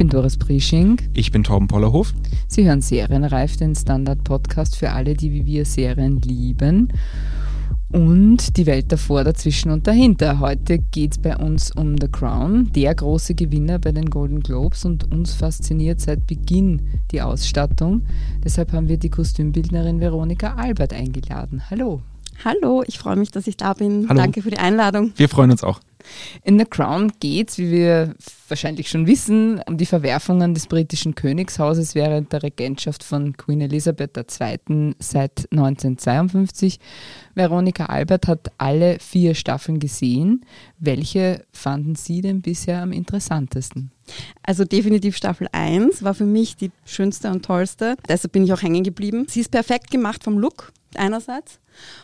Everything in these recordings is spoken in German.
Bin Doris Prisching. Ich bin Torben Pollerhof. Sie hören Serienreif, den Standard-Podcast für alle, die wie wir Serien lieben. Und die Welt davor, dazwischen und dahinter. Heute geht es bei uns um The Crown, der große Gewinner bei den Golden Globes und uns fasziniert seit Beginn die Ausstattung. Deshalb haben wir die Kostümbildnerin Veronika Albert eingeladen. Hallo. Hallo, ich freue mich, dass ich da bin. Hallo. Danke für die Einladung. Wir freuen uns auch. In The Crown geht es, wie wir wahrscheinlich schon wissen, um die Verwerfungen des britischen Königshauses während der Regentschaft von Queen Elizabeth II. seit 1952. Veronika Albert hat alle vier Staffeln gesehen. Welche fanden Sie denn bisher am interessantesten? Also definitiv Staffel 1 war für mich die schönste und tollste. Deshalb bin ich auch hängen geblieben. Sie ist perfekt gemacht vom Look einerseits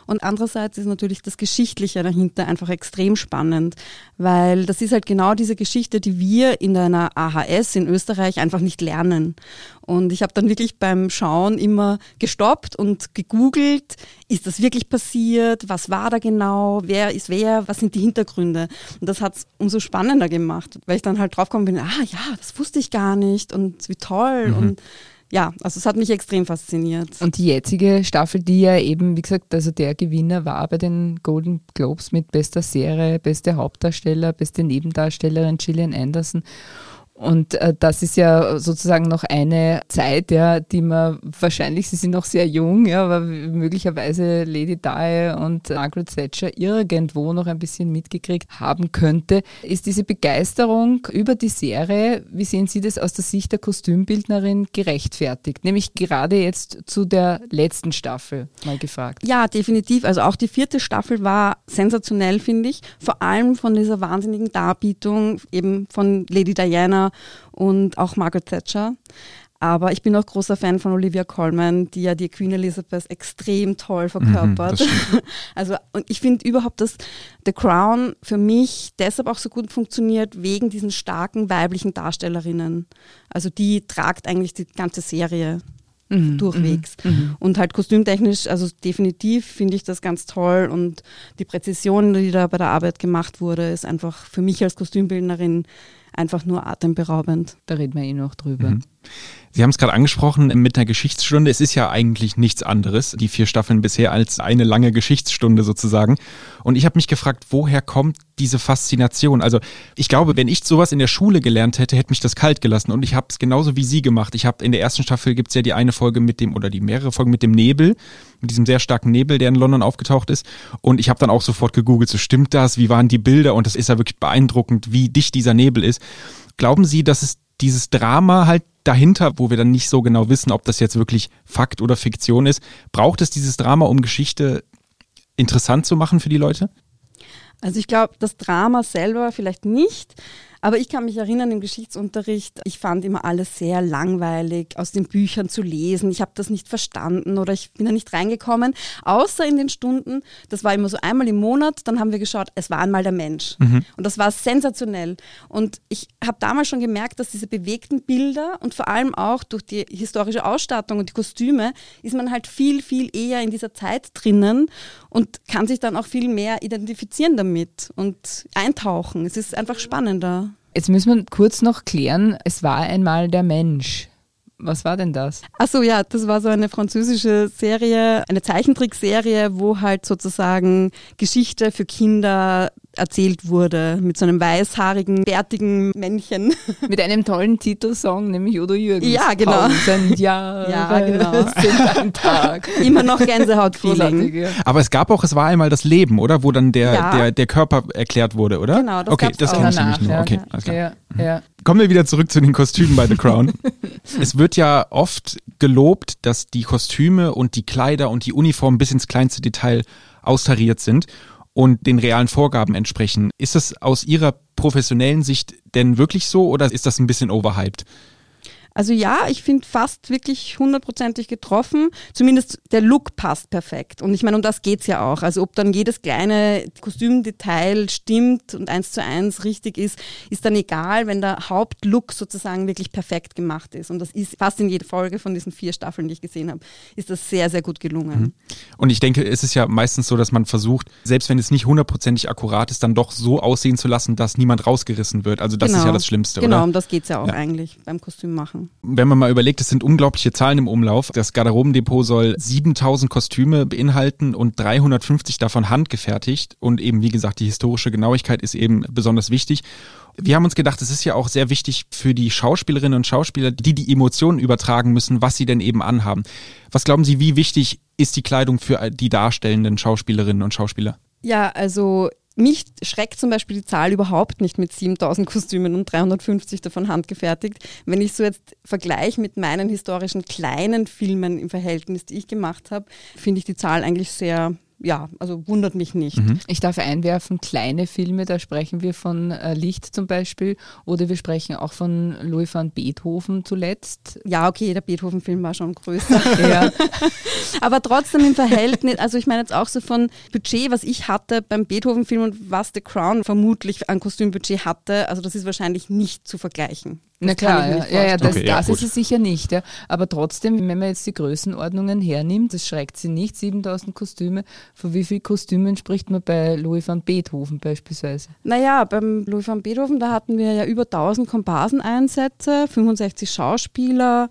und andererseits ist natürlich das Geschichtliche dahinter einfach extrem spannend, weil das ist halt genau diese Geschichte, die wir in einer AHS in Österreich einfach nicht lernen. Und ich habe dann wirklich beim Schauen immer gestoppt und gegoogelt, ist das wirklich passiert, was war da genau, wer ist wer, was sind die Hintergründe. Und das hat es umso spannender gemacht, weil ich dann halt draufgekommen bin, ah ja, das wusste ich gar nicht und wie toll Mhm. und ja, also es hat mich extrem fasziniert. Und die jetzige Staffel, die ja eben, wie gesagt, also der Gewinner war bei den Golden Globes mit bester Serie, beste Hauptdarsteller, beste Nebendarstellerin Gillian Anderson. Und äh, das ist ja sozusagen noch eine Zeit, ja, die man wahrscheinlich, sie sind noch sehr jung, ja, aber möglicherweise Lady Di und Margaret Thatcher irgendwo noch ein bisschen mitgekriegt haben könnte. Ist diese Begeisterung über die Serie, wie sehen Sie das aus der Sicht der Kostümbildnerin gerechtfertigt? Nämlich gerade jetzt zu der letzten Staffel mal gefragt. Ja, definitiv. Also auch die vierte Staffel war sensationell, finde ich. Vor allem von dieser wahnsinnigen Darbietung eben von Lady Diana und auch Margaret Thatcher. Aber ich bin auch großer Fan von Olivia Colman, die ja die Queen Elizabeth extrem toll verkörpert. das also und ich finde überhaupt, dass The Crown für mich deshalb auch so gut funktioniert wegen diesen starken weiblichen Darstellerinnen. Also die tragt eigentlich die ganze Serie Mhm, durchwegs. mhm, mhm. Und halt kostümtechnisch, also definitiv finde ich das ganz toll und die Präzision, die da bei der Arbeit gemacht wurde, ist einfach für mich als Kostümbildnerin einfach nur atemberaubend. Da reden wir eh noch drüber. Mhm. Sie haben es gerade angesprochen mit einer Geschichtsstunde. Es ist ja eigentlich nichts anderes, die vier Staffeln bisher, als eine lange Geschichtsstunde sozusagen. Und ich habe mich gefragt, woher kommt diese Faszination? Also ich glaube, wenn ich sowas in der Schule gelernt hätte, hätte mich das kalt gelassen. Und ich habe es genauso wie Sie gemacht. Ich habe in der ersten Staffel gibt's ja die eine Folge mit dem, oder die mehrere Folgen mit dem Nebel, mit diesem sehr starken Nebel, der in London aufgetaucht ist. Und ich habe dann auch sofort gegoogelt, so stimmt das? Wie waren die Bilder? Und das ist ja wirklich beeindruckend, wie dicht dieser Nebel ist. Glauben Sie, dass es dieses Drama halt dahinter, wo wir dann nicht so genau wissen, ob das jetzt wirklich Fakt oder Fiktion ist, braucht es dieses Drama, um Geschichte interessant zu machen für die Leute? Also ich glaube, das Drama selber vielleicht nicht, aber ich kann mich erinnern im Geschichtsunterricht, ich fand immer alles sehr langweilig, aus den Büchern zu lesen. Ich habe das nicht verstanden oder ich bin da nicht reingekommen, außer in den Stunden, das war immer so einmal im Monat, dann haben wir geschaut, es war einmal der Mensch. Und das war sensationell. Und ich habe damals schon gemerkt, dass diese bewegten Bilder und vor allem auch durch die historische Ausstattung und die Kostüme ist man halt viel, viel eher in dieser Zeit drinnen und kann sich dann auch viel mehr identifizieren damit und eintauchen. Es ist einfach spannender. Jetzt müssen wir kurz noch klären, es war einmal der Mensch. Was war denn das? Achso, ja, das war so eine französische Serie, eine Zeichentrickserie, wo halt sozusagen Geschichte für Kinder erzählt wurde mit so einem weißhaarigen, bärtigen Männchen. Mit einem tollen Titelsong, nämlich Udo Jürgens. Ja, genau. Tausend Jahre Ja, genau. sind ein Tag. Immer noch Gänsehaut-Feeling. Ja. Aber es gab auch, es war einmal das Leben, oder? Wo dann der, Ja. der, der Körper erklärt wurde, oder? Genau, das Okay, das kenne ich nämlich nur. ja. Okay, alles klar. Ja, ja. Kommen wir wieder zurück zu den Kostümen bei The Crown. es wird ja oft gelobt, dass die Kostüme und die Kleider und die Uniformen bis ins kleinste Detail austariert sind und den realen Vorgaben entsprechen. Ist das aus Ihrer professionellen Sicht denn wirklich so oder ist das ein bisschen overhyped? Also ja, ich finde fast wirklich hundertprozentig getroffen. Zumindest der Look passt perfekt. Und ich meine, um das geht's ja auch. Also ob dann jedes kleine Kostümdetail stimmt und eins zu eins richtig ist, ist dann egal, wenn der Hauptlook sozusagen wirklich perfekt gemacht ist. Und das ist fast in jeder Folge von diesen vier Staffeln, die ich gesehen habe, ist das sehr, sehr gut gelungen. Mhm. Und ich denke, es ist ja meistens so, dass man versucht, selbst wenn es nicht hundertprozentig akkurat ist, dann doch so aussehen zu lassen, dass niemand rausgerissen wird. Also das genau. ist ja genau. das Schlimmste, genau, oder? Genau, um das geht's ja auch ja. eigentlich beim Kostüm machen. Wenn man mal überlegt, es sind unglaubliche Zahlen im Umlauf. Das Garderobendepot soll 7000 Kostüme beinhalten und 350 davon handgefertigt. Und eben, wie gesagt, die historische Genauigkeit ist eben besonders wichtig. Wir haben uns gedacht, es ist ja auch sehr wichtig für die Schauspielerinnen und Schauspieler, die die Emotionen übertragen müssen, was sie denn eben anhaben. Was glauben Sie, wie wichtig ist die Kleidung für die darstellenden Schauspielerinnen und Schauspieler? Ja, also mich schreckt zum Beispiel die Zahl überhaupt nicht mit 7000 Kostümen und 350 davon handgefertigt. Wenn ich so jetzt vergleiche mit meinen historischen kleinen Filmen im Verhältnis, die ich gemacht habe, finde ich die Zahl eigentlich sehr ja, also wundert mich nicht. Mhm. Ich darf einwerfen, kleine Filme, da sprechen wir von äh, Licht zum Beispiel oder wir sprechen auch von Louis van Beethoven zuletzt. Ja, okay, der Beethoven-Film war schon größer. ja. Aber trotzdem im Verhältnis, also ich meine jetzt auch so von Budget, was ich hatte beim Beethoven-Film und was The Crown vermutlich an Kostümbudget hatte, also das ist wahrscheinlich nicht zu vergleichen. Das Na klar, ja, ja, ja, das, okay, das ist es sicher nicht. Ja. Aber trotzdem, wenn man jetzt die Größenordnungen hernimmt, das schreckt sie nicht, 7000 Kostüme. Von wie vielen Kostümen spricht man bei Louis van Beethoven beispielsweise? Naja, beim Louis van Beethoven, da hatten wir ja über 1000 Komparseneinsätze, 65 Schauspieler,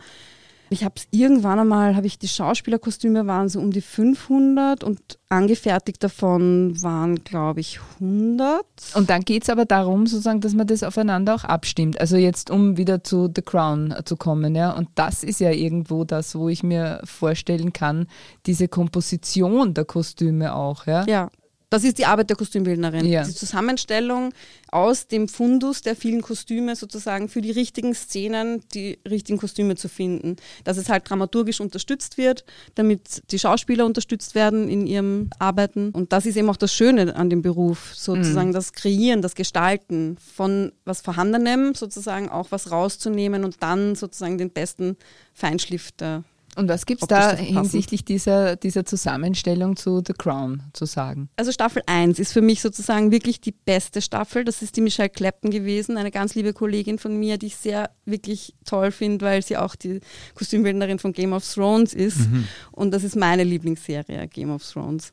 ich habe es irgendwann einmal, habe ich die Schauspielerkostüme waren so um die 500 und angefertigt davon waren, glaube ich, 100. Und dann geht es aber darum, sozusagen, dass man das aufeinander auch abstimmt. Also jetzt, um wieder zu The Crown zu kommen, ja. Und das ist ja irgendwo das, wo ich mir vorstellen kann, diese Komposition der Kostüme auch, ja. Ja, das ist die Arbeit der Kostümbildnerin. Ja. Die Zusammenstellung aus dem Fundus der vielen Kostüme sozusagen für die richtigen Szenen die richtigen Kostüme zu finden. Dass es halt dramaturgisch unterstützt wird, damit die Schauspieler unterstützt werden in ihrem Arbeiten. Und das ist eben auch das Schöne an dem Beruf, sozusagen mhm. das Kreieren, das Gestalten von was Vorhandenem sozusagen auch was rauszunehmen und dann sozusagen den besten Feinschliff der und was gibt es da hinsichtlich dieser, dieser Zusammenstellung zu The Crown zu sagen? Also Staffel 1 ist für mich sozusagen wirklich die beste Staffel. Das ist die Michelle Clapton gewesen, eine ganz liebe Kollegin von mir, die ich sehr wirklich toll finde, weil sie auch die Kostümbildnerin von Game of Thrones ist. Mhm. Und das ist meine Lieblingsserie, Game of Thrones.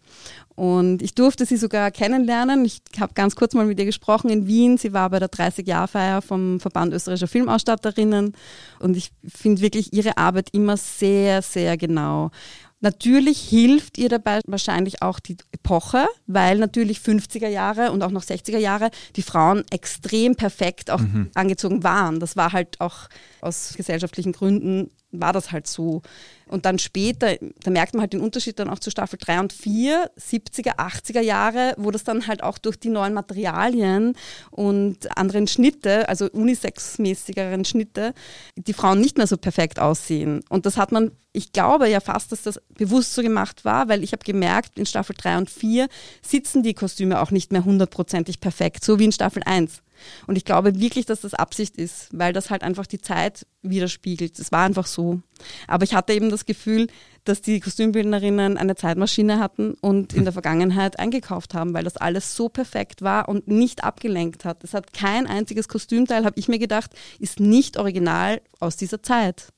Und ich durfte sie sogar kennenlernen. Ich habe ganz kurz mal mit ihr gesprochen in Wien. Sie war bei der 30-Jahr-Feier vom Verband österreichischer Filmausstatterinnen. Und ich finde wirklich ihre Arbeit immer sehr, sehr genau. Natürlich hilft ihr dabei wahrscheinlich auch die Epoche, weil natürlich 50er Jahre und auch noch 60er Jahre die Frauen extrem perfekt auch mhm. angezogen waren. Das war halt auch aus gesellschaftlichen Gründen war das halt so. Und dann später, da merkt man halt den Unterschied dann auch zu Staffel 3 und 4, 70er, 80er Jahre, wo das dann halt auch durch die neuen Materialien und anderen Schnitte, also unisex-mäßigeren Schnitte, die Frauen nicht mehr so perfekt aussehen. Und das hat man, ich glaube ja fast, dass das bewusst so gemacht war, weil ich habe gemerkt, in Staffel 3 und 4 sitzen die Kostüme auch nicht mehr hundertprozentig perfekt, so wie in Staffel 1. Und ich glaube wirklich, dass das Absicht ist, weil das halt einfach die Zeit widerspiegelt. Es war einfach so. Aber ich hatte eben das Gefühl, dass die Kostümbildnerinnen eine Zeitmaschine hatten und in der Vergangenheit eingekauft haben, weil das alles so perfekt war und nicht abgelenkt hat. Es hat kein einziges Kostümteil, habe ich mir gedacht, ist nicht original aus dieser Zeit.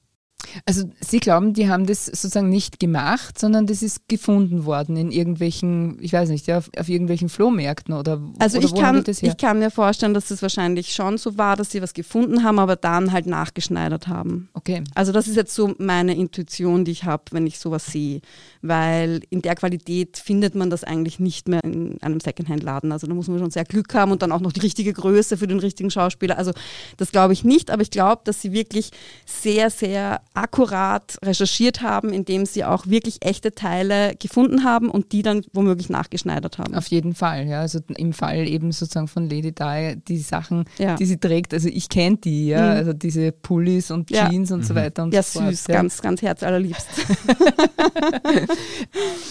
Also Sie glauben, die haben das sozusagen nicht gemacht, sondern das ist gefunden worden in irgendwelchen, ich weiß nicht, ja, auf, auf irgendwelchen Flohmärkten oder Also oder ich, kann, ich kann mir vorstellen, dass das wahrscheinlich schon so war, dass sie was gefunden haben, aber dann halt nachgeschneidert haben. Okay. Also das ist jetzt so meine Intuition, die ich habe, wenn ich sowas sehe, weil in der Qualität findet man das eigentlich nicht mehr in einem Secondhand-Laden. Also da muss man schon sehr Glück haben und dann auch noch die richtige Größe für den richtigen Schauspieler. Also das glaube ich nicht, aber ich glaube, dass sie wirklich sehr, sehr akkurat recherchiert haben, indem sie auch wirklich echte Teile gefunden haben und die dann womöglich nachgeschneidert haben. Auf jeden Fall, ja. Also im Fall eben sozusagen von Lady Di, die Sachen, Ja. die sie trägt, also ich kenne die, ja, Mhm. also diese Pullis und Ja. Jeans und so weiter und Ja, so fort. süß, ja. ganz, ganz herzallerliebst.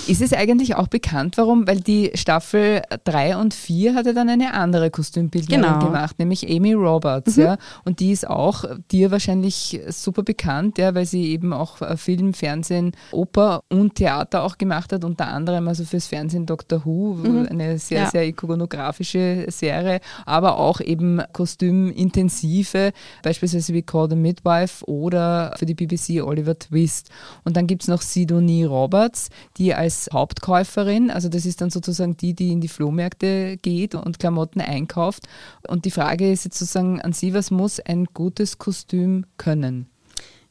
Ist es eigentlich auch bekannt, warum? Weil die Staffel 3 und 4 hatte dann eine andere Kostümbildnerin Genau. gemacht, nämlich Amy Roberts, ja. Und die ist auch dir wahrscheinlich super bekannt, ja, weil sie eben auch äh, Film, Fernsehen, Oper und Theater auch gemacht hat, unter anderem also fürs Fernsehen Doctor Who, eine sehr, Ja. sehr ikonografische Serie, aber auch eben kostümintensive, beispielsweise wie Call the Midwife oder für die BBC Oliver Twist. Und dann gibt es noch Sidonie Roberts, die als Hauptkäuferin, also das ist dann sozusagen die, die in die Flohmärkte geht und Klamotten einkauft. Und die Frage ist jetzt sozusagen an Sie, was muss ein gutes Kostüm können?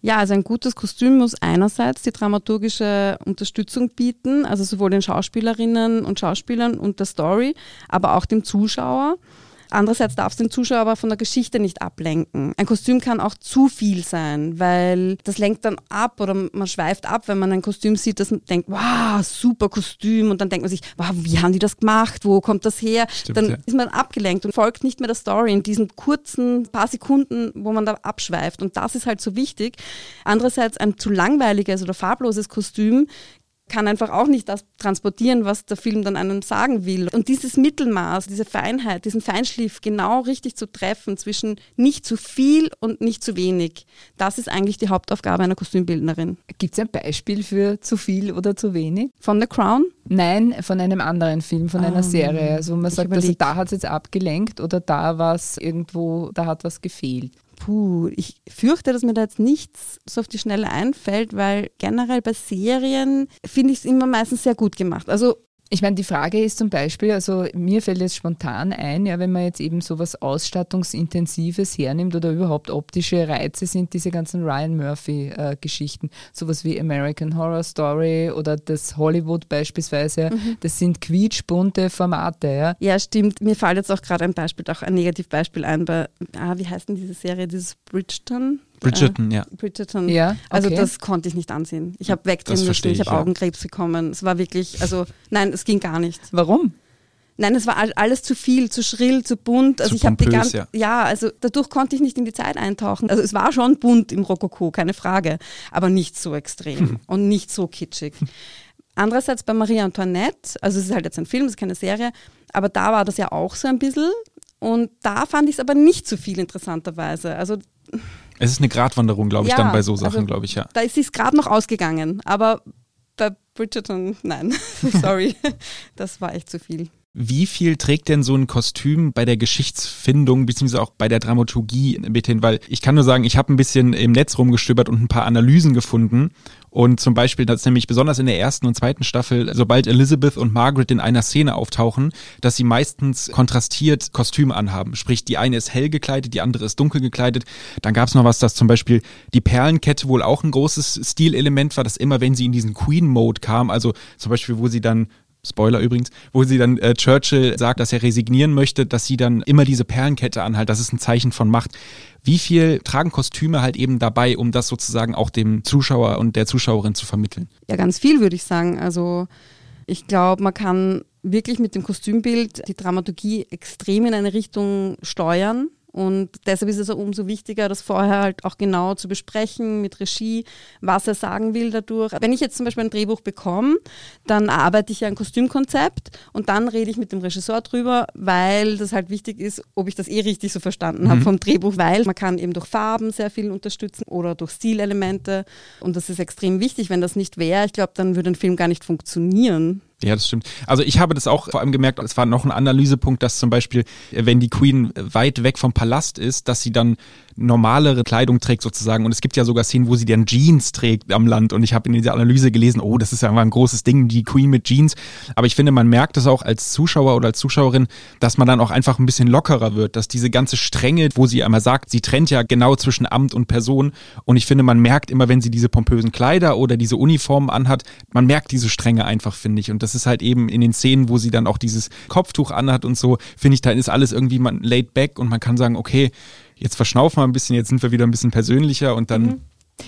Ja, also ein gutes Kostüm muss einerseits die dramaturgische Unterstützung bieten, also sowohl den Schauspielerinnen und Schauspielern und der Story, aber auch dem Zuschauer. Andererseits darf es den Zuschauer aber von der Geschichte nicht ablenken. Ein Kostüm kann auch zu viel sein, weil das lenkt dann ab oder man schweift ab, wenn man ein Kostüm sieht, man denkt, wow, super Kostüm und dann denkt man sich, wow, wie haben die das gemacht, wo kommt das her? Stimmt, dann ja. ist man abgelenkt und folgt nicht mehr der Story in diesen kurzen paar Sekunden, wo man da abschweift. Und das ist halt so wichtig. Andererseits ein zu langweiliges oder farbloses Kostüm kann einfach auch nicht das transportieren, was der Film dann einem sagen will. Und dieses Mittelmaß, diese Feinheit, diesen Feinschliff genau richtig zu treffen zwischen nicht zu viel und nicht zu wenig, das ist eigentlich die Hauptaufgabe einer Kostümbildnerin. Gibt es ein Beispiel für zu viel oder zu wenig? Von The Crown? Nein, von einem anderen Film, von einer Ah, Serie. Also man sagt, also da hat es jetzt abgelenkt oder da war es irgendwo, da hat was gefehlt. Puh, ich fürchte, dass mir da jetzt nichts so auf die Schnelle einfällt, weil generell bei Serien finde ich es immer meistens sehr gut gemacht. Also Ich meine, die Frage ist zum Beispiel, also mir fällt jetzt spontan ein, ja, wenn man jetzt eben sowas Ausstattungsintensives hernimmt oder überhaupt optische Reize sind diese ganzen Ryan Murphy-Geschichten, sowas wie American Horror Story oder das Hollywood beispielsweise, das sind quietschbunte Formate, ja. ja, stimmt. Mir fällt jetzt auch gerade ein Beispiel, auch ein Negativbeispiel ein bei, ah, wie heißt denn diese Serie, dieses Bridgerton? Bridgerton, ja. Äh, Bridgerton. Ja, Also okay. das konnte ich nicht ansehen. Ich habe wegdrehen Das müssen, ich ich, habe ja. Augenkrebs bekommen. Es war wirklich, also nein, es ging gar nicht. Warum? Nein, es war all- alles zu viel, zu schrill, zu bunt. Also Zu ich habe die ganze, ja. also dadurch konnte ich nicht in die Zeit eintauchen. Also es war schon bunt im Rokoko, keine Frage, aber nicht so extrem und nicht so kitschig. Andererseits bei Marie Antoinette, also es ist halt jetzt ein Film, es ist keine Serie, aber da war das ja auch so ein bisschen und da fand ich es aber nicht so viel interessanterweise. Also Es ist eine Gratwanderung, glaube ich, Ja, dann bei so Sachen, also- glaube ich, ja. da ist es gerade noch ausgegangen, aber bei Bridgerton, nein, sorry, das war echt zu viel. Wie viel trägt denn so ein Kostüm bei der Geschichtsfindung beziehungsweise auch bei der Dramaturgie mit hin? Weil ich kann nur sagen, ich habe ein bisschen im Netz rumgestöbert und ein paar Analysen gefunden. Und zum Beispiel, dass nämlich besonders in der ersten und zweiten Staffel, sobald Elizabeth und Margaret in einer Szene auftauchen, dass sie meistens kontrastiert Kostüme anhaben. Sprich, die eine ist hell gekleidet, die andere ist dunkel gekleidet. Dann gab es noch was, dass zum Beispiel die Perlenkette wohl auch ein großes Stilelement war, dass immer, wenn sie in diesen Queen-Mode kam, also zum Beispiel, wo sie dann Spoiler übrigens, wo sie dann äh, Churchill sagt, dass er resignieren möchte, dass sie dann immer diese Perlenkette anhalt. Das ist ein Zeichen von Macht. Wie viel tragen Kostüme halt eben dabei, um das sozusagen auch dem Zuschauer und der Zuschauerin zu vermitteln? Ja, ganz viel würde ich sagen. Also ich glaube, man kann wirklich mit dem Kostümbild die Dramaturgie extrem in eine Richtung steuern. Und deshalb ist es auch umso wichtiger, das vorher halt auch genau zu besprechen mit Regie, was er sagen will dadurch. Wenn ich jetzt zum Beispiel ein Drehbuch bekomme, dann arbeite ich ja ein Kostümkonzept und dann rede ich mit dem Regisseur drüber, weil das halt wichtig ist, ob ich das eh richtig so verstanden habe vom Drehbuch, weil man kann eben durch Farben sehr viel unterstützen oder durch Stilelemente und das ist extrem wichtig. Wenn das nicht wäre, ich glaube, dann würde ein Film gar nicht funktionieren. Ja, das stimmt. Also ich habe das auch vor allem gemerkt, es war noch ein Analysepunkt, dass zum Beispiel, wenn die Queen weit weg vom Palast ist, dass sie dann normalere Kleidung trägt sozusagen. Und es gibt ja sogar Szenen, wo sie dann Jeans trägt am Land. Und ich habe in dieser Analyse gelesen, oh, das ist ja einfach ein großes Ding, die Queen mit Jeans. Aber ich finde, man merkt es auch als Zuschauer oder als Zuschauerin, dass man dann auch einfach ein bisschen lockerer wird, dass diese ganze Strenge, wo sie einmal sagt, sie trennt ja genau zwischen Amt und Person. Und ich finde, man merkt immer, wenn sie diese pompösen Kleider oder diese Uniformen anhat, man merkt diese Strenge einfach, finde ich. Und das ist halt eben in den Szenen, wo sie dann auch dieses Kopftuch anhat und so, finde ich, da ist alles irgendwie man laid back und man kann sagen, okay, jetzt verschnaufen wir ein bisschen, jetzt sind wir wieder ein bisschen persönlicher und dann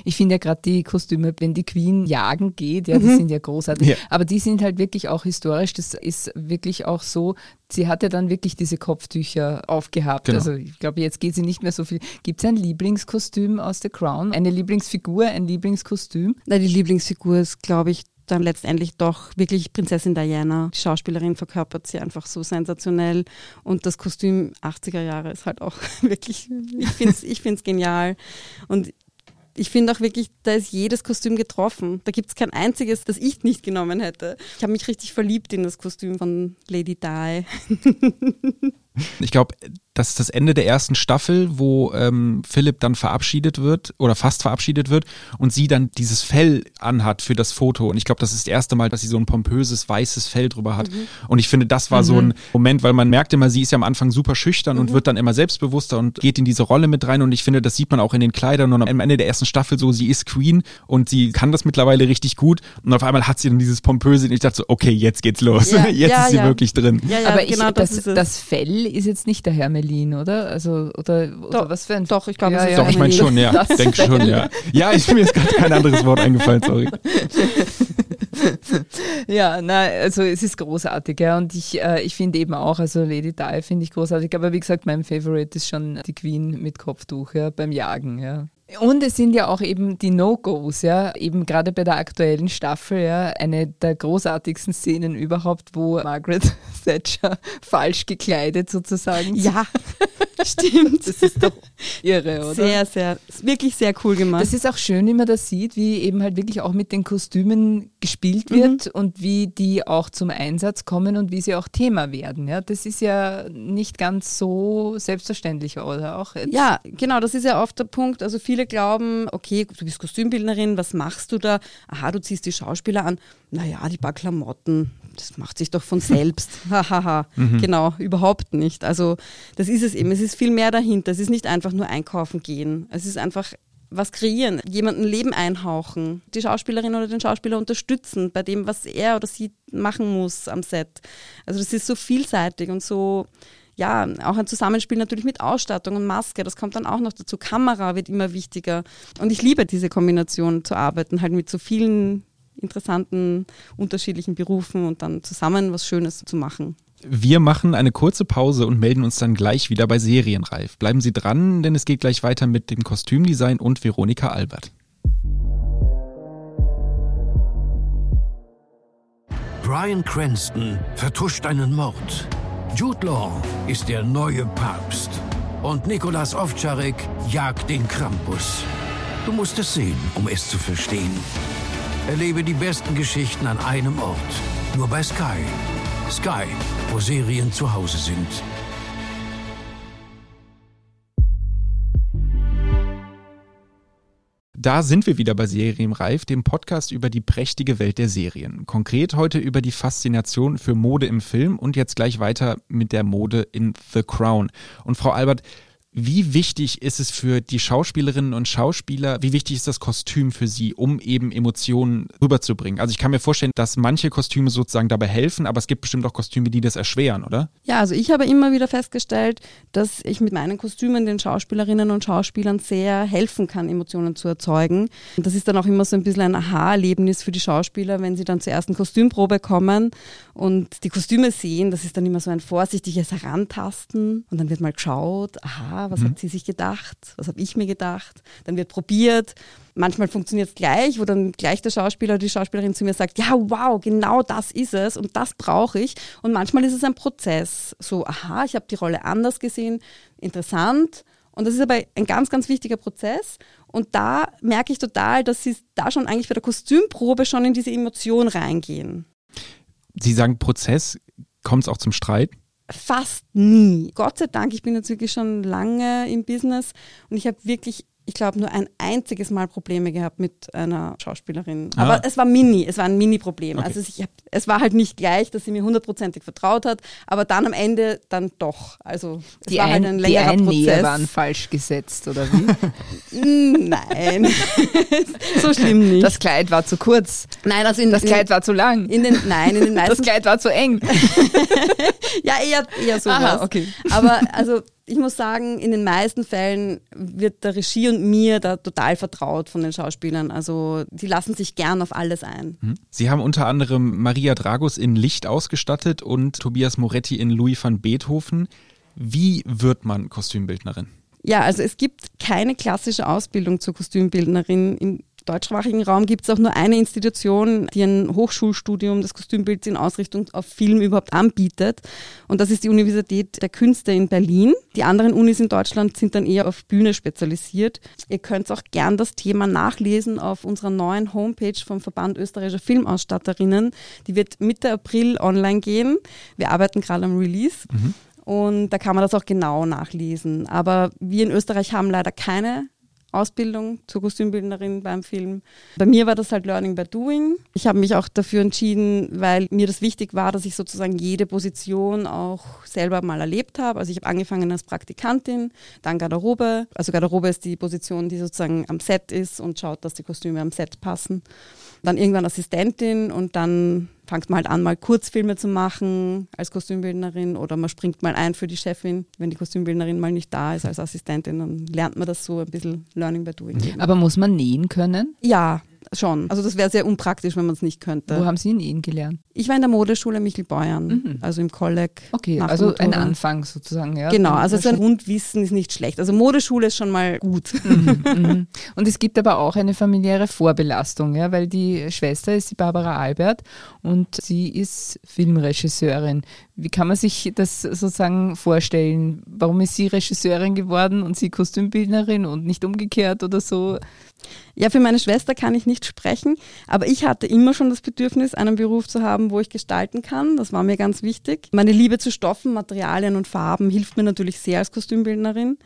Ich finde ja gerade die Kostüme, wenn die Queen jagen geht, ja, die mhm. sind ja großartig. Ja. Aber die sind halt wirklich auch historisch. Das ist wirklich auch so. Sie hat ja dann wirklich diese Kopftücher aufgehabt. Genau. Also ich glaube, jetzt geht sie nicht mehr so viel. Gibt es ein Lieblingskostüm aus The Crown? Eine Lieblingsfigur, ein Lieblingskostüm? Na, die Lieblingsfigur ist, glaube ich, dann letztendlich doch wirklich Prinzessin Diana. Die Schauspielerin verkörpert sie einfach so sensationell und das Kostüm 80er Jahre ist halt auch wirklich, ich finde es ich find's genial und ich finde auch wirklich, da ist jedes Kostüm getroffen. Da gibt es kein einziges, das ich nicht genommen hätte. Ich habe mich richtig verliebt in das Kostüm von Lady Di. Ich glaube, das ist das Ende der ersten Staffel, wo ähm, Philipp dann verabschiedet wird oder fast verabschiedet wird und sie dann dieses Fell anhat für das Foto. Und ich glaube, das ist das erste Mal, dass sie so ein pompöses weißes Fell drüber hat. Mhm. Und ich finde, das war mhm. so ein Moment, weil man merkt immer, sie ist ja am Anfang super schüchtern mhm. und wird dann immer selbstbewusster und geht in diese Rolle mit rein. Und ich finde, das sieht man auch in den Kleidern und am Ende der ersten Staffel so, sie ist Queen und sie kann das mittlerweile richtig gut. Und auf einmal hat sie dann dieses pompöse und ich dachte so, okay, jetzt geht's los. Ja, jetzt ja, ist sie ja. wirklich drin. Aber genau ich, das, das, das Fell ist jetzt nicht der Hermes Hermelin, oder? Also, oder, oder doch, was für ein. Doch, ich glaube, ja, ja, Doch, ich meine schon, ja. Denke schon, ja. Ja, ich, mir ist gerade kein anderes Wort eingefallen, sorry. ja, na, also es ist großartig, ja. Und ich, äh, ich finde eben auch, also Lady Di finde ich großartig, aber wie gesagt, mein Favorite ist schon die Queen mit Kopftuch, ja, beim Jagen, ja. Und es sind ja auch eben die No-Gos, ja, eben gerade bei der aktuellen Staffel, ja, eine der großartigsten Szenen überhaupt, wo Margaret Thatcher falsch gekleidet sozusagen. Ja, stimmt. Das ist doch irre, oder? Sehr, sehr, wirklich sehr cool gemacht. Das ist auch schön, wie man das sieht, wie eben halt wirklich auch mit den Kostümen gespielt wird mhm. und wie die auch zum Einsatz kommen und wie sie auch Thema werden, ja. Das ist ja nicht ganz so selbstverständlich, oder auch jetzt. Ja, genau, das ist ja oft der Punkt, also viele viele glauben, okay, du bist Kostümbildnerin, was machst du da? Aha, du ziehst die Schauspieler an. Naja, die paar Klamotten, das macht sich doch von selbst. Hahaha. mhm. Genau, überhaupt nicht. Also das ist es eben. Es ist viel mehr dahinter. Es ist nicht einfach nur einkaufen gehen. Es ist einfach was kreieren, jemandem Leben einhauchen, die Schauspielerin oder den Schauspieler unterstützen bei dem, was er oder sie machen muss am Set. Also das ist so vielseitig und so ja, auch ein Zusammenspiel natürlich mit Ausstattung und Maske, das kommt dann auch noch dazu. Kamera wird immer wichtiger. Und ich liebe diese Kombination zu arbeiten, halt mit so vielen interessanten, unterschiedlichen Berufen und dann zusammen was Schönes zu machen. Wir machen eine kurze Pause und melden uns dann gleich wieder bei Serienreif. Bleiben Sie dran, denn es geht gleich weiter mit dem Kostümdesign und Veronika Albert. Brian Cranston vertuscht einen Mord. Jude Law ist der neue Papst. Und Nikolas Ovtcharek jagt den Krampus. Du musst es sehen, um es zu verstehen. Erlebe die besten Geschichten an einem Ort. Nur bei Sky. Sky, wo Serien zu Hause sind. Da sind wir wieder bei Serienreif, dem Podcast über die prächtige Welt der Serien. Konkret heute über die Faszination für Mode im Film und jetzt gleich weiter mit der Mode in The Crown. Und Frau Albert, wie wichtig ist es für die Schauspielerinnen und Schauspieler, wie wichtig ist das Kostüm für sie, um eben Emotionen rüberzubringen? Also ich kann mir vorstellen, dass manche Kostüme sozusagen dabei helfen, aber es gibt bestimmt auch Kostüme, die das erschweren, oder? Ja, also ich habe immer wieder festgestellt, dass ich mit meinen Kostümen den Schauspielerinnen und Schauspielern sehr helfen kann, Emotionen zu erzeugen. Und das ist dann auch immer so ein bisschen ein Aha-Erlebnis für die Schauspieler, wenn sie dann zur ersten Kostümprobe kommen und die Kostüme sehen. Das ist dann immer so ein vorsichtiges Herantasten und dann wird mal geschaut, aha, was mhm. hat sie sich gedacht, was habe ich mir gedacht. Dann wird probiert. Manchmal funktioniert es gleich, wo dann gleich der Schauspieler oder die Schauspielerin zu mir sagt, ja, wow, genau das ist es und das brauche ich. Und manchmal ist es ein Prozess. So, aha, ich habe die Rolle anders gesehen, interessant. Und das ist aber ein ganz, ganz wichtiger Prozess. Und da merke ich total, dass sie da schon eigentlich bei der Kostümprobe schon in diese Emotion reingehen. Sie sagen Prozess, kommt es auch zum Streit? Fast nie. Gott sei Dank, ich bin jetzt wirklich schon lange im Business und ich habe wirklich ich glaube, nur ein einziges Mal Probleme gehabt mit einer Schauspielerin. Ah. Aber es war mini, es war ein Mini-Problem. Okay. Also ich hab, es war halt nicht gleich, dass sie mir hundertprozentig vertraut hat, aber dann am Ende dann doch. Also es die war halt ein längerer die Prozess. Die waren falsch gesetzt, oder wie? Nein, so schlimm nicht. Das Kleid war zu kurz. Nein, also in, das Kleid war zu lang. In den, nein, in den meisten. Das Kleid war zu eng. ja, eher, eher sowas. Aha, okay. Aber also ich muss sagen, in den meisten Fällen wird der Regie und mir da total vertraut von den Schauspielern. Also die lassen sich gern auf alles ein. Mhm. Sie haben unter anderem Maria Dragos in Licht ausgestattet und Tobias Moretti in Louis van Beethoven. Wie wird man Kostümbildnerin? Ja, also es gibt keine klassische Ausbildung zur Kostümbildnerin im deutschsprachigen Raum gibt es auch nur eine Institution, die ein Hochschulstudium des Kostümbilds in Ausrichtung auf Film überhaupt anbietet. Und das ist die Universität der Künste in Berlin. Die anderen Unis in Deutschland sind dann eher auf Bühne spezialisiert. Ihr könnt auch gern das Thema nachlesen auf unserer neuen Homepage vom Verband österreichischer Filmausstatterinnen. Die wird Mitte April online gehen. Wir arbeiten gerade am Release. Mhm. Und da kann man das auch genau nachlesen. Aber wir in Österreich haben leider keine Ausbildung zur Kostümbildnerin beim Film. Bei mir war das halt Learning by Doing. Ich habe mich auch dafür entschieden, weil mir das wichtig war, dass ich sozusagen jede Position auch selber mal erlebt habe. Also ich habe angefangen als Praktikantin, dann Garderobe. Also Garderobe ist die Position, die sozusagen am Set ist und schaut, dass die Kostüme am Set passen. Dann irgendwann Assistentin und dann fängt man halt an, mal Kurzfilme zu machen als Kostümbildnerin oder man springt mal ein für die Chefin, wenn die Kostümbildnerin mal nicht da ist als Assistentin, dann lernt man das so ein bisschen Learning by Doing. Aber muss man nähen können? Ja, schon. Also das wäre sehr unpraktisch, wenn man es nicht könnte. Wo haben Sie nähen gelernt? Ich war in der Modeschule Michel-Beuern, mhm. also im Kolleg. Okay, also ein Anfang sozusagen, ja. Genau, also so ein Grundwissen ist nicht schlecht. Also Modeschule ist schon mal gut. Mhm, mhm. Und es gibt aber auch eine familiäre Vorbelastung, ja, weil die Schwester ist die Barbara Albert und sie ist Filmregisseurin. Wie kann man sich das sozusagen vorstellen? Warum ist sie Regisseurin geworden und sie Kostümbildnerin und nicht umgekehrt oder so? Ja, für meine Schwester kann ich nicht sprechen, aber ich hatte immer schon das Bedürfnis, einen Beruf zu haben, wo ich gestalten kann. Das war mir ganz wichtig. Meine Liebe zu Stoffen, Materialien und Farben hilft mir natürlich sehr als Kostümbildnerin.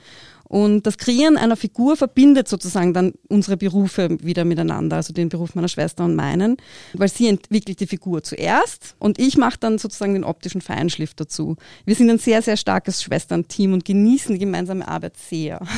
Und das Kreieren einer Figur verbindet sozusagen dann unsere Berufe wieder miteinander, also den Beruf meiner Schwester und meinen, weil sie entwickelt die Figur zuerst und ich mache dann sozusagen den optischen Feinschliff dazu. Wir sind ein sehr, sehr starkes Schwesternteam und genießen die gemeinsame Arbeit sehr.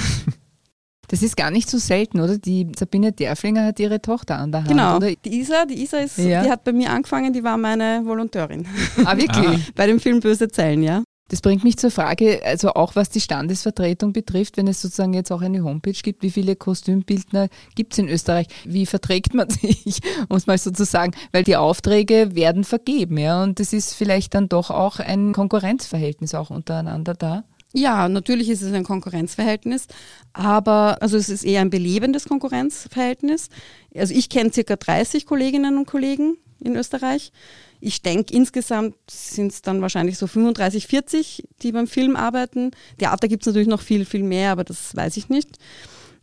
Das ist gar nicht so selten, oder? Die Sabine Derflinger hat ihre Tochter an der Hand. Genau. Oder? Die Isa, die Isa ist, ja. die hat bei mir angefangen, die war meine Volonteurin. Ah, wirklich? Ah. bei dem Film Böse Zellen, ja. Das bringt mich zur Frage, also auch was die Standesvertretung betrifft, wenn es sozusagen jetzt auch eine Homepage gibt, wie viele Kostümbildner gibt es in Österreich? Wie verträgt man sich, muss man sozusagen, weil die Aufträge werden vergeben, ja, und das ist vielleicht dann doch auch ein Konkurrenzverhältnis auch untereinander da. Ja, natürlich ist es ein Konkurrenzverhältnis, aber also es ist eher ein belebendes Konkurrenzverhältnis. Also ich kenne circa 30 Kolleginnen und Kollegen in Österreich. Ich denke, insgesamt sind es dann wahrscheinlich so 35, 40, die beim Film arbeiten. Theater gibt es natürlich noch viel, viel mehr, aber das weiß ich nicht.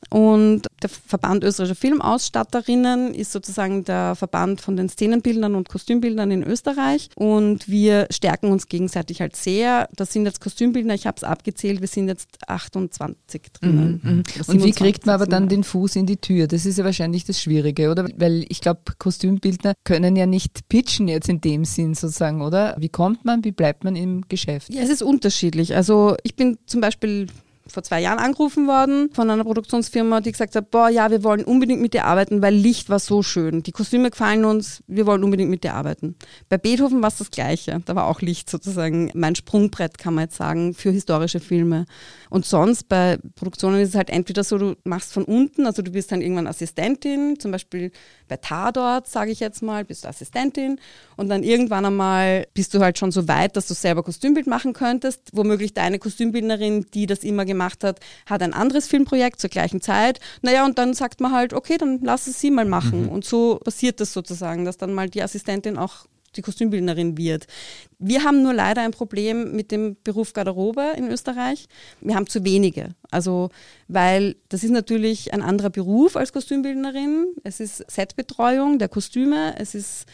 Und der Verband österreichischer Filmausstatterinnen ist sozusagen der Verband von den Szenenbildern und Kostümbildern in Österreich. Und wir stärken uns gegenseitig halt sehr. Das sind jetzt Kostümbildner, ich habe es abgezählt, wir sind jetzt 28 drinnen. Mhm, mhm. Und wie kriegt man aber dann den Fuß in die Tür? Das ist ja wahrscheinlich das Schwierige, oder? Weil ich glaube, Kostümbildner können ja nicht pitchen jetzt in dem Sinn sozusagen, oder? Wie kommt man, wie bleibt man im Geschäft? Ja, es ist unterschiedlich. Also ich bin zum Beispiel vor zwei Jahren angerufen worden von einer Produktionsfirma, die gesagt hat, boah, ja, wir wollen unbedingt mit dir arbeiten, weil Licht war so schön. Die Kostüme gefallen uns, wir wollen unbedingt mit dir arbeiten. Bei Beethoven war es das Gleiche. Da war auch Licht sozusagen mein Sprungbrett, kann man jetzt sagen, für historische Filme. Und sonst bei Produktionen ist es halt entweder so, du machst von unten, also du bist dann irgendwann Assistentin, zum Beispiel bei Tadort, sage ich jetzt mal, bist du Assistentin und dann irgendwann einmal bist du halt schon so weit, dass du selber Kostümbild machen könntest. Womöglich deine Kostümbildnerin, die das immer gemacht hat, hat ein anderes Filmprojekt zur gleichen Zeit. Naja, und dann sagt man halt, okay, dann lass es sie mal machen. Mhm. Und so passiert das sozusagen, dass dann mal die Assistentin auch die Kostümbildnerin wird. Wir haben nur leider ein Problem mit dem Beruf Garderobe in Österreich. Wir haben zu wenige. Also, weil das ist natürlich ein anderer Beruf als Kostümbildnerin. Es ist Setbetreuung der Kostüme, es ist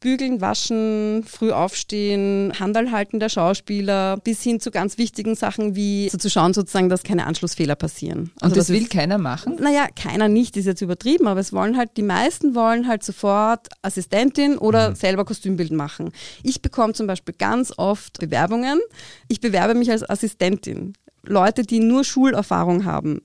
Bügeln, Waschen, früh aufstehen, Handel halten der Schauspieler, bis hin zu ganz wichtigen Sachen wie so zu schauen sozusagen, dass keine Anschlussfehler passieren. Also Und das, das will ist, keiner machen? Naja, keiner nicht, ist jetzt übertrieben, aber es wollen halt, die meisten wollen halt sofort Assistentin oder mhm. selber Kostümbild machen. Ich bekomme zum Beispiel ganz oft Bewerbungen. Ich bewerbe mich als Assistentin. Leute, die nur Schulerfahrung haben,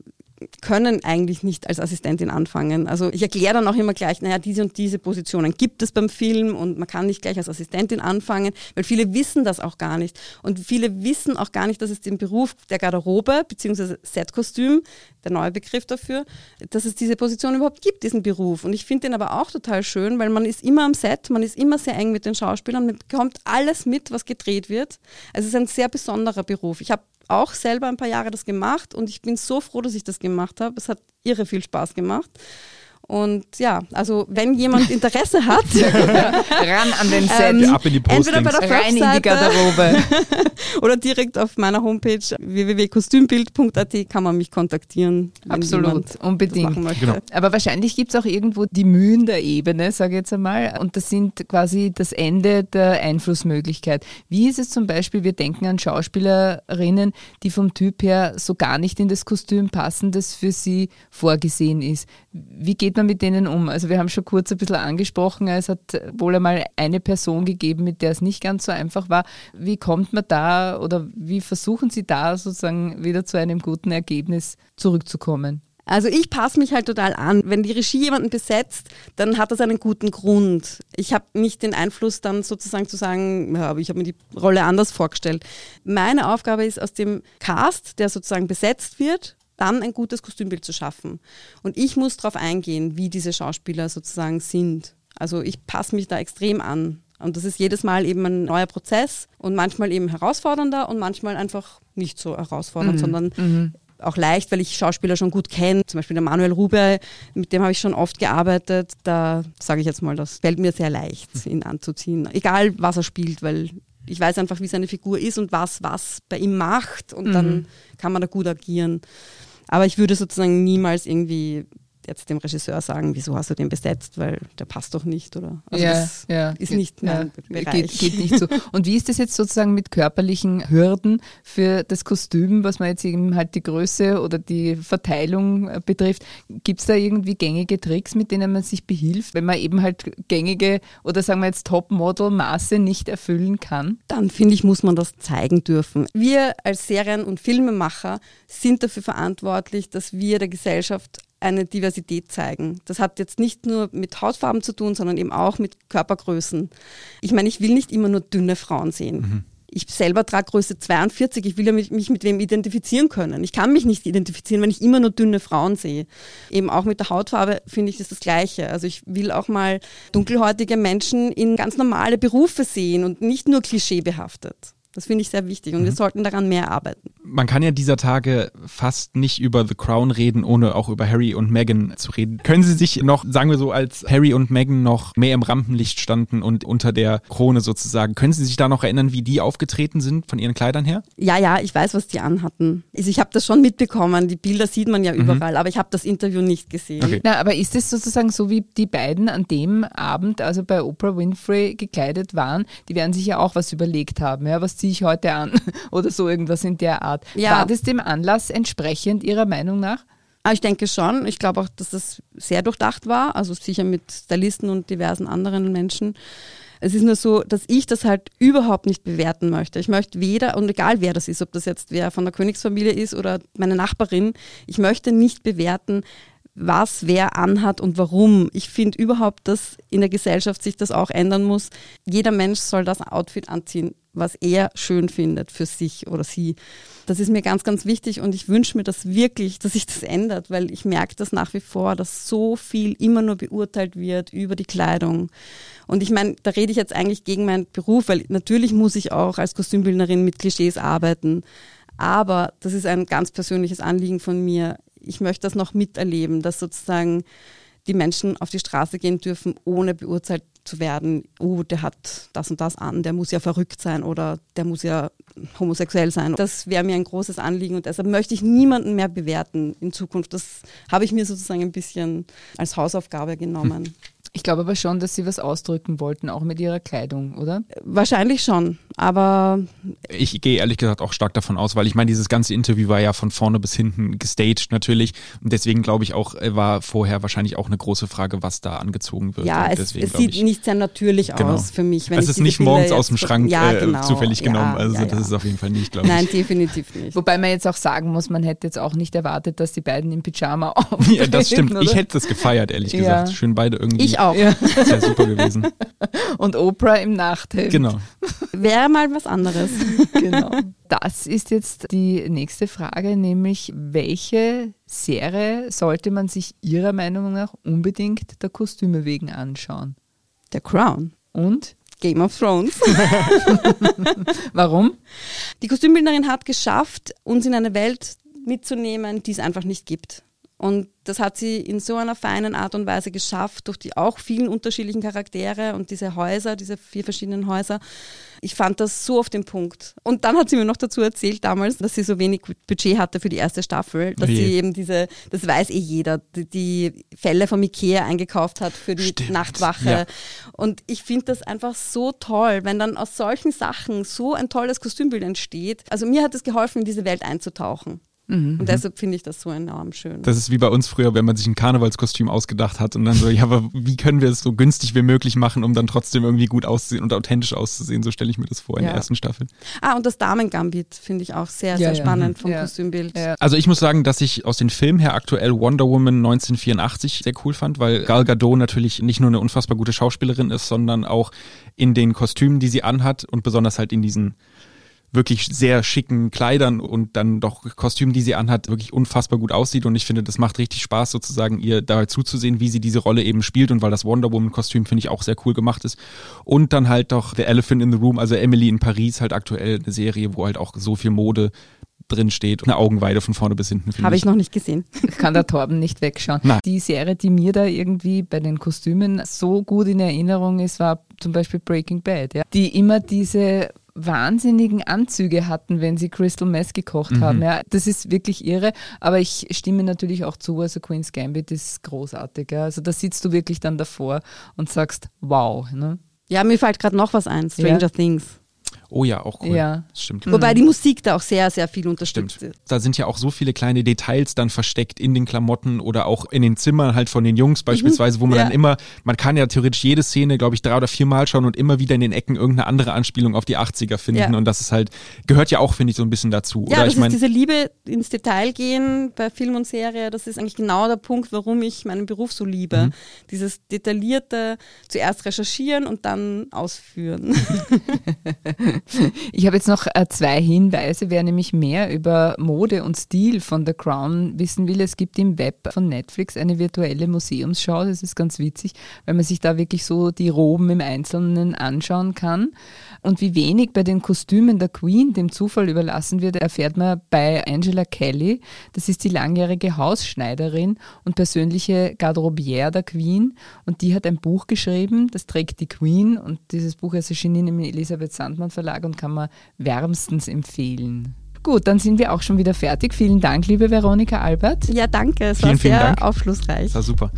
können eigentlich nicht als Assistentin anfangen. Also ich erkläre dann auch immer gleich, naja, diese und diese Positionen gibt es beim Film und man kann nicht gleich als Assistentin anfangen, weil viele wissen das auch gar nicht. Und viele wissen auch gar nicht, dass es den Beruf der Garderobe bzw. Setkostüm, der neue Begriff dafür, dass es diese Position überhaupt gibt, diesen Beruf. Und ich finde den aber auch total schön, weil man ist immer am Set, man ist immer sehr eng mit den Schauspielern, man bekommt alles mit, was gedreht wird. Also es ist ein sehr besonderer Beruf. Ich habe auch selber ein paar Jahre das gemacht und ich bin so froh, dass ich das gemacht habe. Es hat irre viel Spaß gemacht. Und ja, also wenn jemand Interesse hat, ran an den Set, ähm, ab in die entweder bei der rein in die Garderobe oder direkt auf meiner Homepage www.kostümbild.at kann man mich kontaktieren. Absolut, unbedingt. Genau. Aber wahrscheinlich gibt es auch irgendwo die Mühen der Ebene, sage ich jetzt einmal, und das sind quasi das Ende der Einflussmöglichkeit. Wie ist es zum Beispiel, wir denken an Schauspielerinnen, die vom Typ her so gar nicht in das Kostüm passen, das für sie vorgesehen ist. Wie geht man mit denen um? Also wir haben schon kurz ein bisschen angesprochen, es hat wohl einmal eine Person gegeben, mit der es nicht ganz so einfach war. Wie kommt man da oder wie versuchen Sie da sozusagen wieder zu einem guten Ergebnis zurückzukommen? Also ich passe mich halt total an. Wenn die Regie jemanden besetzt, dann hat das einen guten Grund. Ich habe nicht den Einfluss dann sozusagen zu sagen, ja, ich habe mir die Rolle anders vorgestellt. Meine Aufgabe ist aus dem Cast, der sozusagen besetzt wird, dann ein gutes Kostümbild zu schaffen. Und ich muss darauf eingehen, wie diese Schauspieler sozusagen sind. Also ich passe mich da extrem an. Und das ist jedes Mal eben ein neuer Prozess und manchmal eben herausfordernder und manchmal einfach nicht so herausfordernd, mhm. sondern mhm. auch leicht, weil ich Schauspieler schon gut kenne. Zum Beispiel der Manuel Rube, mit dem habe ich schon oft gearbeitet. Da sage ich jetzt mal, das fällt mir sehr leicht, ihn anzuziehen. Egal, was er spielt, weil ich weiß einfach, wie seine Figur ist und was was bei ihm macht und mhm. dann kann man da gut agieren. Aber ich würde sozusagen niemals irgendwie jetzt dem Regisseur sagen, wieso hast du den besetzt, weil der passt doch nicht, oder? Also ja, ja. ist nicht ja, geht, geht, nicht so. Und wie ist das jetzt sozusagen mit körperlichen Hürden für das Kostüm, was man jetzt eben halt die Größe oder die Verteilung äh, betrifft? Gibt es da irgendwie gängige Tricks, mit denen man sich behilft, wenn man eben halt gängige oder sagen wir jetzt Top-Model-Maße nicht erfüllen kann? Dann finde ich, muss man das zeigen dürfen. Wir als Serien- und Filmemacher sind dafür verantwortlich, dass wir der Gesellschaft eine Diversität zeigen. Das hat jetzt nicht nur mit Hautfarben zu tun, sondern eben auch mit Körpergrößen. Ich meine, ich will nicht immer nur dünne Frauen sehen. Mhm. Ich selber trage Größe 42. Ich will ja mich, mit wem identifizieren können. Ich kann mich nicht identifizieren, wenn ich immer nur dünne Frauen sehe. Eben auch mit der Hautfarbe finde ich das das Gleiche. Also ich will auch mal dunkelhäutige Menschen in ganz normale Berufe sehen und nicht nur klischeebehaftet. Das finde ich sehr wichtig und mhm. wir sollten daran mehr arbeiten. Man kann ja dieser Tage fast nicht über The Crown reden, ohne auch über Harry und Meghan zu reden. Können Sie sich noch, sagen wir so, als Harry und Meghan noch mehr im Rampenlicht standen und unter der Krone sozusagen, können Sie sich da noch erinnern, wie die aufgetreten sind von ihren Kleidern her? Ja, ja, ich weiß, was die anhatten. Also ich habe das schon mitbekommen, die Bilder sieht man ja mhm. überall, aber ich habe das Interview nicht gesehen. Okay. Na, aber ist es sozusagen so, wie die beiden an dem Abend, also bei Oprah Winfrey gekleidet waren, die werden sich ja auch was überlegt haben, ja, was ziehe ich heute an oder so irgendwas in der Art. Ja. War das dem Anlass entsprechend Ihrer Meinung nach? Ah, ich denke schon. Ich glaube auch, dass das sehr durchdacht war, also sicher mit Stylisten und diversen anderen Menschen. Es ist nur so, dass ich das halt überhaupt nicht bewerten möchte. Ich möchte weder, und egal wer das ist, ob das jetzt wer von der Königsfamilie ist oder meine Nachbarin, ich möchte nicht bewerten, was wer anhat und warum. Ich finde überhaupt, dass in der Gesellschaft sich das auch ändern muss. Jeder Mensch soll das Outfit anziehen, was er schön findet für sich oder sie. Das ist mir ganz, ganz wichtig und ich wünsche mir das wirklich, dass sich das ändert, weil ich merke das nach wie vor, dass so viel immer nur beurteilt wird über die Kleidung. Und ich meine, da rede ich jetzt eigentlich gegen meinen Beruf, weil natürlich muss ich auch als Kostümbildnerin mit Klischees arbeiten. Aber das ist ein ganz persönliches Anliegen von mir ich möchte das noch miterleben, dass sozusagen die Menschen auf die Straße gehen dürfen, ohne beurteilt zu werden, oh, der hat das und das an, der muss ja verrückt sein oder der muss ja homosexuell sein. Das wäre mir ein großes Anliegen und deshalb möchte ich niemanden mehr bewerten in Zukunft. Das habe ich mir sozusagen ein bisschen als Hausaufgabe genommen. Ich glaube aber schon, dass Sie was ausdrücken wollten, auch mit Ihrer Kleidung, oder? Wahrscheinlich schon. aber Ich gehe ehrlich gesagt auch stark davon aus, weil ich meine, dieses ganze Interview war ja von vorne bis hinten gestaged natürlich. Und deswegen glaube ich auch, äh, war vorher wahrscheinlich auch eine große Frage, was da angezogen wird. ja, Und es, deswegen es sieht ich, nicht sehr natürlich Genau. aus für mich. Wenn es ist diese nicht morgens aus dem Schrank ja, äh, genau. zufällig ja, genommen. Also ja, das ja. ist auf jeden Fall nicht, glaube ich. Nein, definitiv nicht. Wobei man jetzt auch sagen muss, man hätte jetzt auch nicht erwartet, dass die beiden im Pyjama auftreten. Ja, das stimmt. oder? Ich hätte das gefeiert, ehrlich Ja. gesagt. Schön beide irgendwie. Ich auch. Ja. Das wäre super gewesen. Und Oprah im Nachthemd. Genau. Wäre mal was anderes. genau. Das ist jetzt die nächste Frage, nämlich welche Serie sollte man sich Ihrer Meinung nach unbedingt der Kostüme wegen anschauen? Der Crown. Und Game of Thrones. warum? Die Kostümbildnerin hat geschafft, uns in eine Welt mitzunehmen, die es einfach nicht gibt. Und das hat sie in so einer feinen Art und Weise geschafft, durch die auch vielen unterschiedlichen Charaktere und diese Häuser, diese vier verschiedenen Häuser. Ich fand das so auf den Punkt. Und dann hat sie mir noch dazu erzählt damals, dass sie so wenig Budget hatte für die erste Staffel, dass je. sie eben diese, das weiß eh jeder, die, die Fälle vom Ikea eingekauft hat für die Stimmt. Nachtwache. Ja. Und ich finde das einfach so toll, wenn dann aus solchen Sachen so ein tolles Kostümbild entsteht. Also mir hat es geholfen, in diese Welt einzutauchen. Und deshalb finde ich das so enorm schön. Das ist wie bei uns früher, wenn man sich ein Karnevalskostüm ausgedacht hat und dann so, ja, aber wie können wir es so günstig wie möglich machen, um dann trotzdem irgendwie gut auszusehen und authentisch auszusehen? So stelle ich mir das vor in Ja. der ersten Staffel. ah, und das Damen-Gambit finde ich auch sehr, Ja, sehr ja. spannend vom Ja. Kostümbild. Ja. Also ich muss sagen, dass ich aus den Filmen her aktuell Wonder Woman 1984 sehr cool fand, weil Gal Gadot natürlich nicht nur eine unfassbar gute Schauspielerin ist, sondern auch in den Kostümen, die sie anhat und besonders halt in diesen wirklich sehr schicken Kleidern und dann doch Kostümen, die sie anhat, wirklich unfassbar gut aussieht. Und ich finde, das macht richtig Spaß, sozusagen ihr dabei zuzusehen, wie sie diese Rolle eben spielt. Und weil das Wonder Woman-Kostüm, finde ich, auch sehr cool gemacht ist. Und dann halt doch The Elephant in the Room, also Emily in Paris, halt aktuell eine Serie, wo halt auch so viel Mode drin steht. Eine Augenweide von vorne bis hinten, finde Habe ich. ich noch nicht gesehen. Kann der Torben nicht wegschauen. Nein. Die Serie, die mir da irgendwie bei den Kostümen so gut in Erinnerung ist, war zum Beispiel Breaking Bad, ja? die immer diese wahnsinnigen Anzüge hatten, wenn sie Crystal Mess gekocht haben. Ja, das ist wirklich irre, aber ich stimme natürlich auch zu, also Queen's Gambit ist großartig. Ja? Also da sitzt du wirklich dann davor und sagst, wow. Ne? Ja, mir fällt gerade noch was ein, Stranger Ja. Things. Oh ja, auch cool. Ja. Das stimmt. Wobei die Musik da auch sehr, sehr viel unterstützt. Stimmt. Da sind ja auch so viele kleine Details dann versteckt in den Klamotten oder auch in den Zimmern halt von den Jungs beispielsweise, wo man Ja. dann immer, man kann ja theoretisch jede Szene, glaube ich, drei oder vier Mal schauen und immer wieder in den Ecken irgendeine andere Anspielung auf die 80er finden. Ja. Und das ist halt, gehört ja auch, finde ich, so ein bisschen dazu. Ja, oder das ich meine, ist diese Liebe ins Detail gehen bei Film und Serie. Das ist eigentlich genau der Punkt, warum ich meinen Beruf so liebe. Mhm. Dieses detaillierte, zuerst recherchieren und dann ausführen. Ich habe jetzt noch äh, zwei Hinweise. Wer nämlich mehr über Mode und Stil von The Crown wissen will, es gibt im Web von Netflix eine virtuelle Museumsschau. Das ist ganz witzig, weil man sich da wirklich so die Roben im Einzelnen anschauen kann. Und wie wenig bei den Kostümen der Queen dem Zufall überlassen wird, erfährt man bei Angela Kelly. Das ist die langjährige Hausschneiderin und persönliche Garderobière der Queen. Und die hat ein Buch geschrieben, das trägt die Queen. Und dieses Buch ist erschienen im Elisabeth Sandmann Verlag und kann man wärmstens empfehlen. Gut, dann sind wir auch schon wieder fertig. Vielen Dank, liebe Veronika Albert. ja, danke. Es Vielen, war vielen sehr Dank. aufschlussreich. das war super.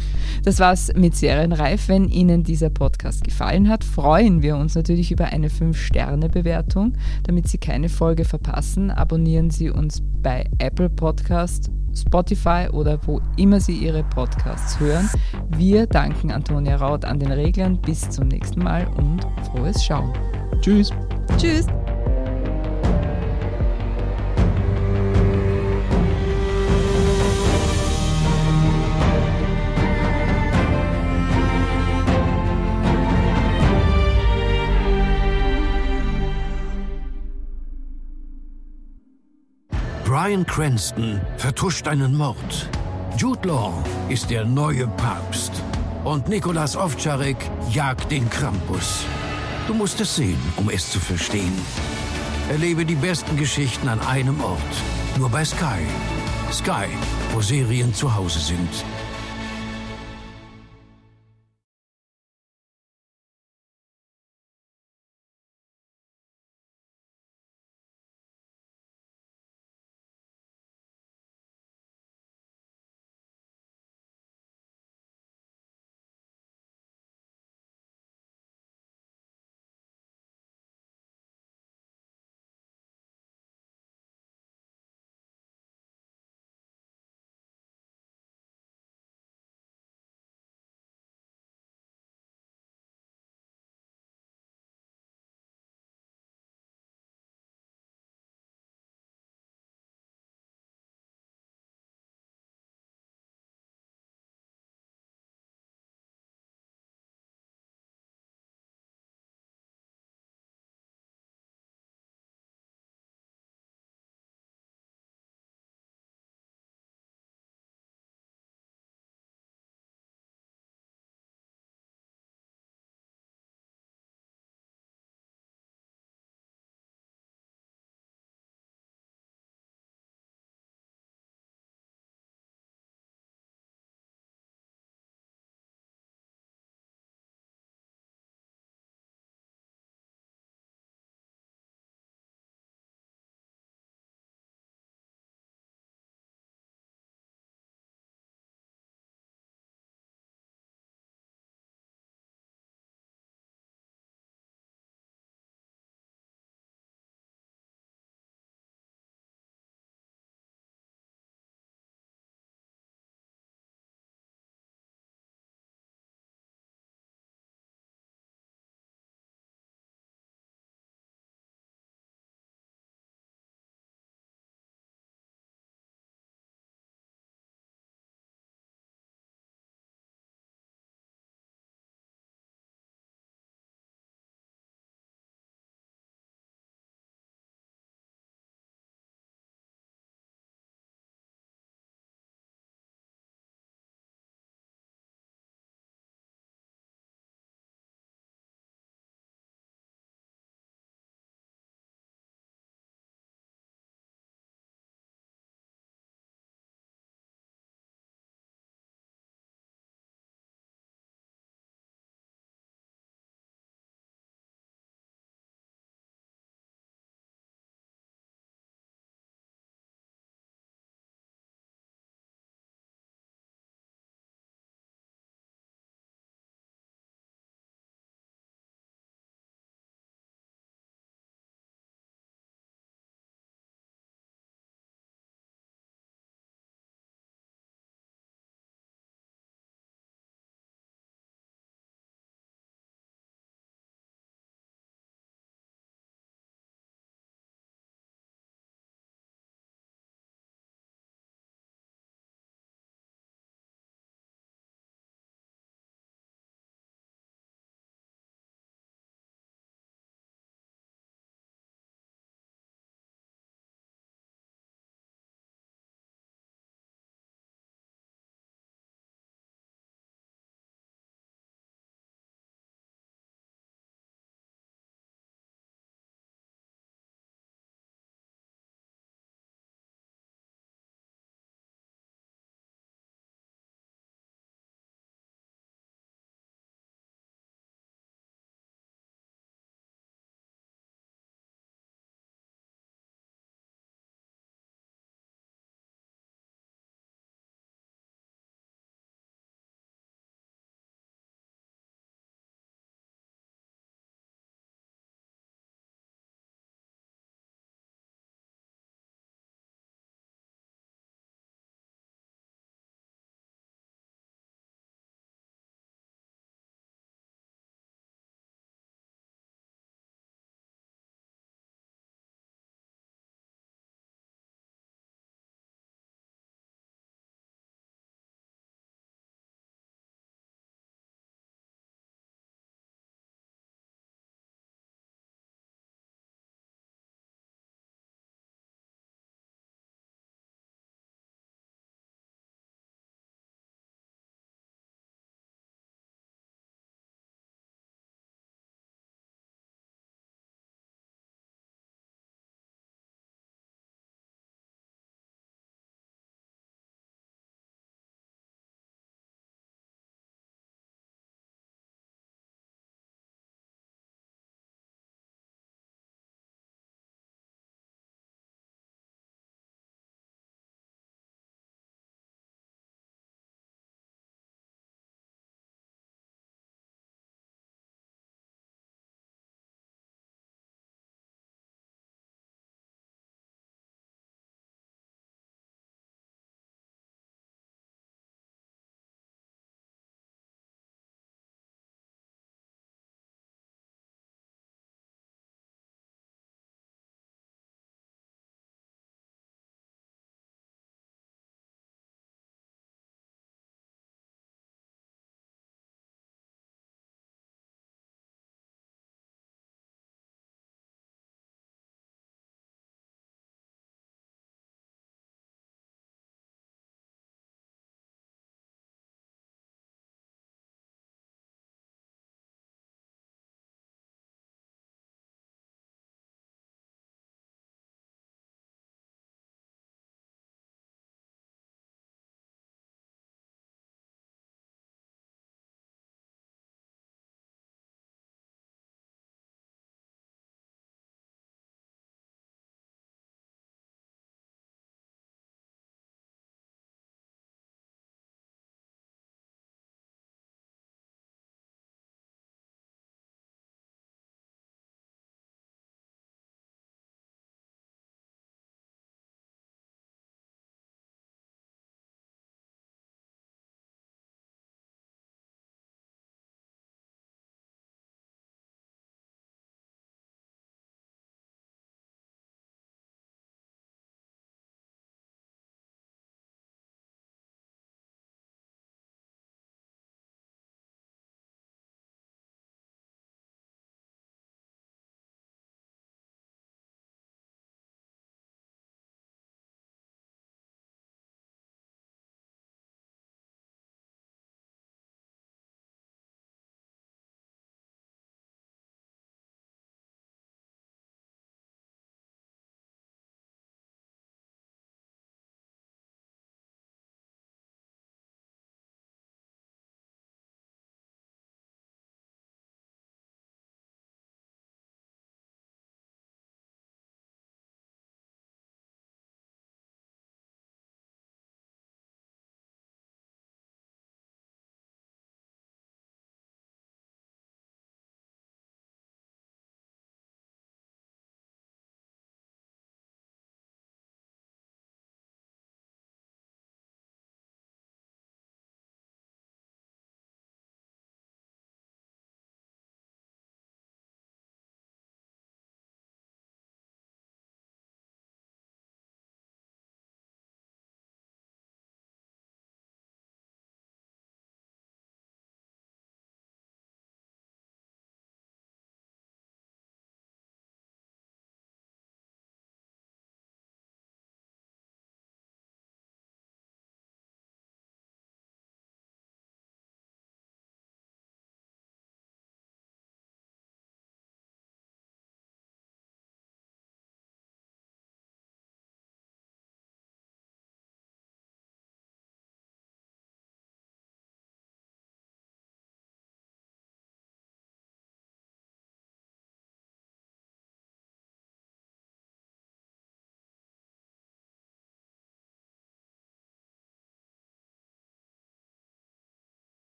Das war's mit Serienreif. Wenn Ihnen dieser Podcast gefallen hat, freuen wir uns natürlich über eine 5-Sterne-Bewertung. Damit Sie keine Folge verpassen, abonnieren Sie uns bei Apple Podcast, Spotify oder wo immer Sie Ihre Podcasts hören. Wir danken Antonia Raut an den Reglern. Bis zum nächsten Mal und frohes Schauen. Tschüss. Tschüss. Brian Cranston vertuscht einen Mord. Jude Law ist der neue Papst. Und Nikolas Ovtcharek jagt den Krampus. Du musst es sehen, um es zu verstehen. Erlebe die besten Geschichten an einem Ort. Nur bei Sky. Sky, wo Serien zu Hause sind.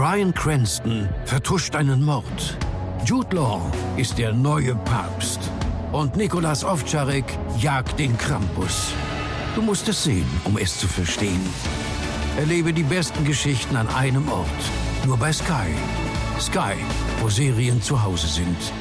Brian Cranston vertuscht einen Mord. Jude Law ist der neue Papst. Und Nikolas Ovtcharek jagt den Krampus. Du musst es sehen, um es zu verstehen. Erlebe die besten Geschichten an einem Ort. Nur bei Sky. Sky, wo Serien zu Hause sind.